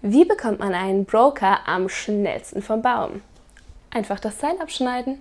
Wie bekommt man einen Broker am schnellsten vom Baum? Einfach das Seil abschneiden.